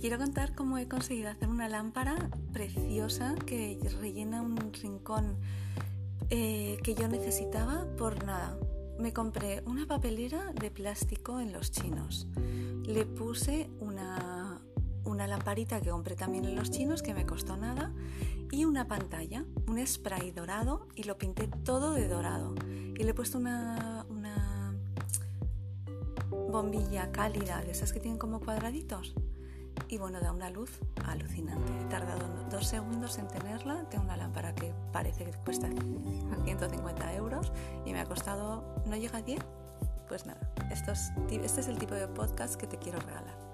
quiero contar cómo he conseguido hacer una lámpara preciosa que rellena un rincón eh, que yo necesitaba por nada. Me compré una papelera de plástico en los chinos. Le puse una, una lamparita que compré también en los chinos que me costó nada y una pantalla, un spray dorado y lo pinté todo de dorado. Y le he puesto una, una bombilla cálida de esas que tienen como cuadraditos y bueno, da una luz alucinante. He tardado dos segundos en tenerla. Tengo una lámpara que parece que cuesta 150 euros y me ha costado, ¿no llega a 10? Pues nada, esto es, este es el tipo de podcast que te quiero regalar.